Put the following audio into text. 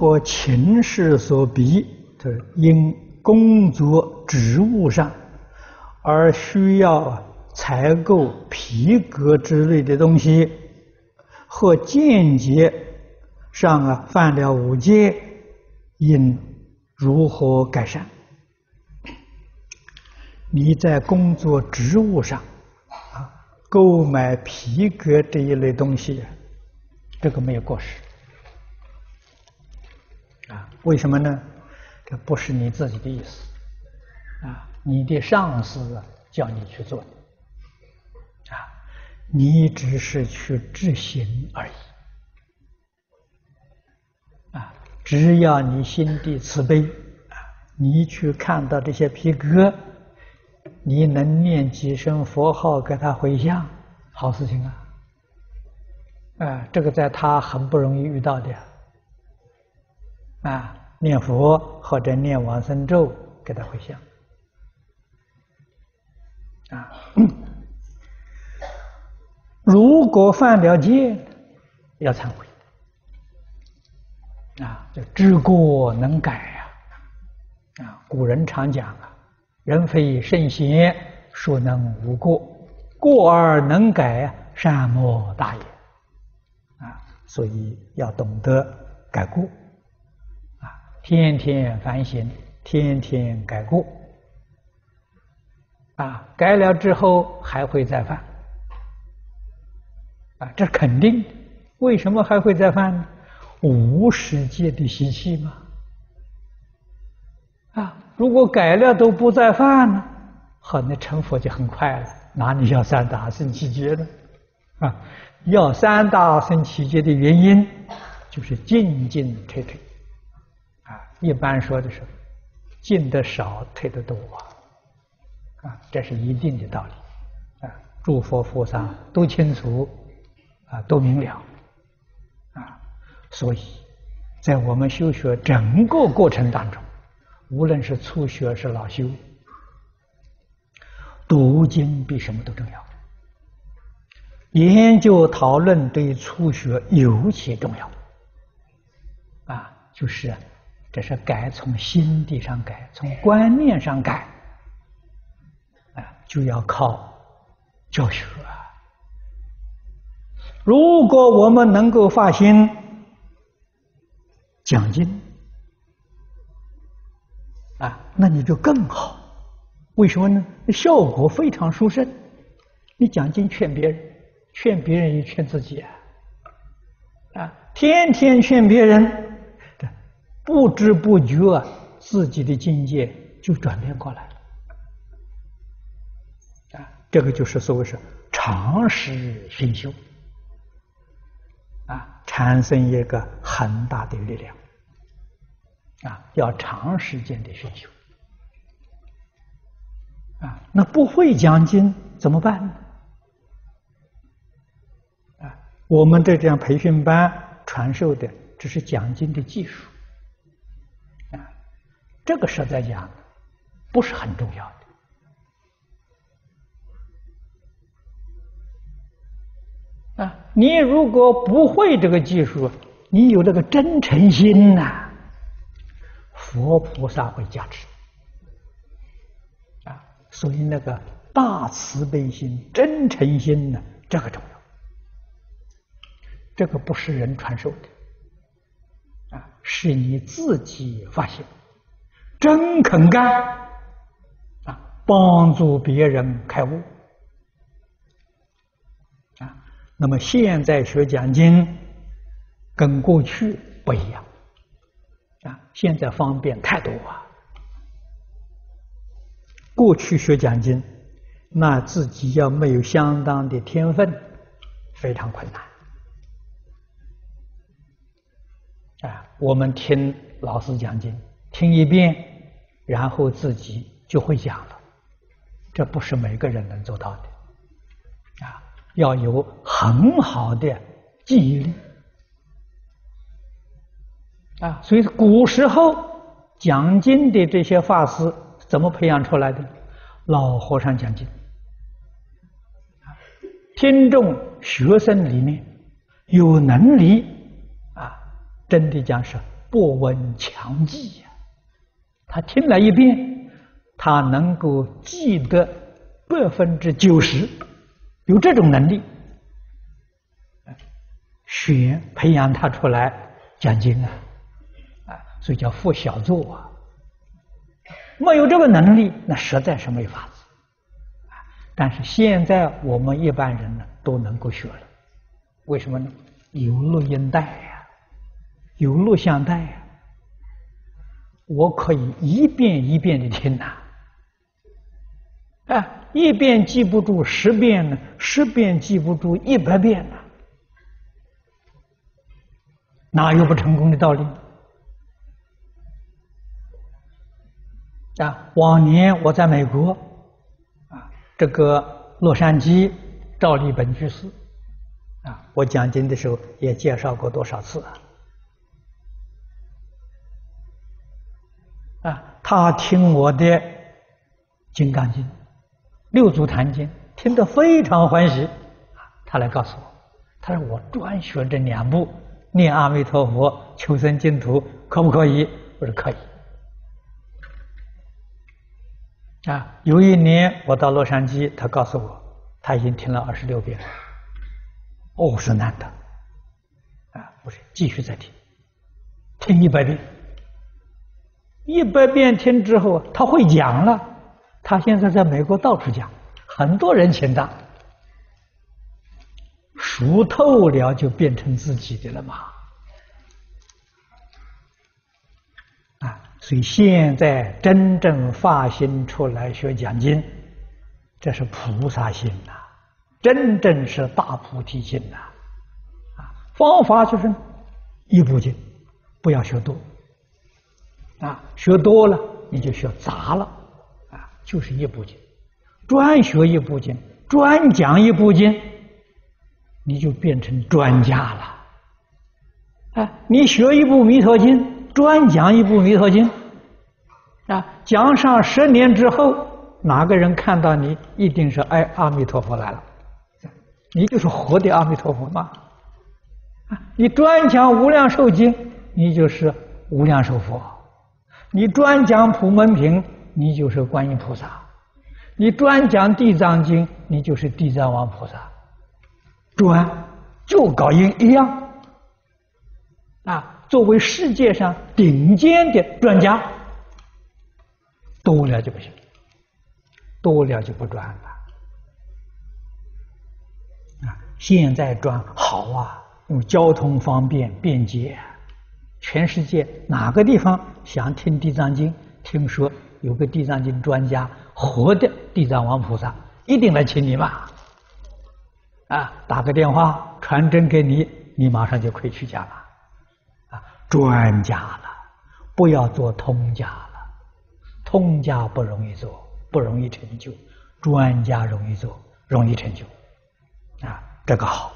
果情势所逼，就是因工作职务上而需要采购皮革之类的东西，或间接上啊犯了五戒，应如何改善？你在工作职务上啊购买皮革这一类东西，这个没有过失。为什么呢？这不是你自己的意思，啊，你的上司叫你去做的，啊，你只是去执行而已，啊，只要你心地慈悲，啊，你去看到这些皮革，你能念几声佛号给他回向，好事情啊，啊，这个在他很不容易遇到的。啊，念佛或者念往生咒给他回向啊。如果犯了戒，要忏悔啊，就知过能改呀。啊，古人常讲啊，人非圣贤，孰能无过？过而能改，善莫大也。啊，所以要懂得改过。天天反省，天天改过，啊，改了之后还会再犯，啊，这肯定。为什么还会再犯呢？无始界的习气嘛。啊，如果改了都不再犯呢，好，那成佛就很快了。哪里要三大圣七劫呢？啊，要三大圣七劫的原因，就是进进退退。一般说的是，进得少，退得多，啊，啊这是一定的道理，啊，诸佛菩萨都清楚，啊，都明了，啊，所以，在我们修学整个过程当中，无论是初学是老修，读经比什么都重要，研究讨论对初学尤其重要，啊，就是。这是改从心地上改，从观念上改，啊，就要靠教学啊。如果我们能够发心讲经，啊，那你就更好。为什么呢？效果非常殊胜。你讲经劝别人，劝别人也劝自己啊，啊，天天劝别人。不知不觉，自己的境界就转变过来了啊！这个就是所谓是长时熏修啊，产生一个很大的力量啊，要长时间的熏修啊。那不会讲经怎么办呢？啊，我们这这样培训班传授的只是讲经的技术。这个实在讲不是很重要的啊！你如果不会这个技术，你有这个真诚心呐，佛菩萨会加持啊！所以那个大慈悲心、真诚心呢，这个重要。这个不是人传授的啊，是你自己发现。真肯干啊，帮助别人开悟啊。那么现在学讲经跟过去不一样啊，现在方便太多啊。过去学讲经，那自己要没有相当的天分，非常困难啊。我们听老师讲经，听一遍。然后自己就会讲了，这不是每个人能做到的，啊，要有很好的记忆力，啊，所以古时候讲经的这些法师怎么培养出来的？老和尚讲经，听众学生里面有能力啊，真的讲是博闻强记呀。他听了一遍，他能够记得百分之九十，有这种能力，选培养他出来讲经啊，啊，所以叫副小作啊。没有这个能力，那实在是没法子。但是现在我们一般人呢都能够学了，为什么呢？有录音带呀，有录像带呀，我可以一遍一遍的听呐。啊，一遍记不住十遍呢，十遍记不住一百遍呢，哪有不成功的道理？啊，往年我在美国，啊，这个洛杉矶照例本居士，啊，我讲经的时候也介绍过多少次啊？他听我的《金刚经》《六祖坛经》，听得非常欢喜，他来告诉我，他说我专学这两部，念阿弥陀佛、求生净土，可不可以？我说可以。啊，有一年我到洛杉矶，他告诉我，他已经听了二十六遍了。哦，是难得。啊，不是，继续再听，听一百遍。一百遍听之后，他会讲了。他现在在美国到处讲，很多人请他。熟透了就变成自己的了嘛。啊所以现在真正发心出来学讲经，这是菩萨心呐，真正是大菩提心呐。啊，方法就是一部经，不要学多。啊，学多了你就学杂了。啊，就是一部经，专学一部经，专讲一部经，你就变成专家了。啊，你学一部弥陀经。专讲一部《弥陀经》，啊，讲上十年之后，哪个人看到你，一定是哎，阿弥陀佛来了，你就是活的阿弥陀佛嘛。啊，你专讲《无量寿经》，你就是无量寿佛；你专讲《普门品》，你就是观音菩萨；你专讲《地藏经》，你就是地藏王菩萨。专就搞一一样，啊。作为世界上顶尖的专家，多了就不行，多了就不专了。啊，现在专好啊，用交通方便便捷，全世界哪个地方想听地藏经，听说有个地藏经专家，活的地藏王菩萨，一定来请你嘛。啊，打个电话传真给你，你马上就可以去讲了。啊专家了，不要做通家了。通家不容易做，不容易成就；专家容易做，容易成就。啊，这个好。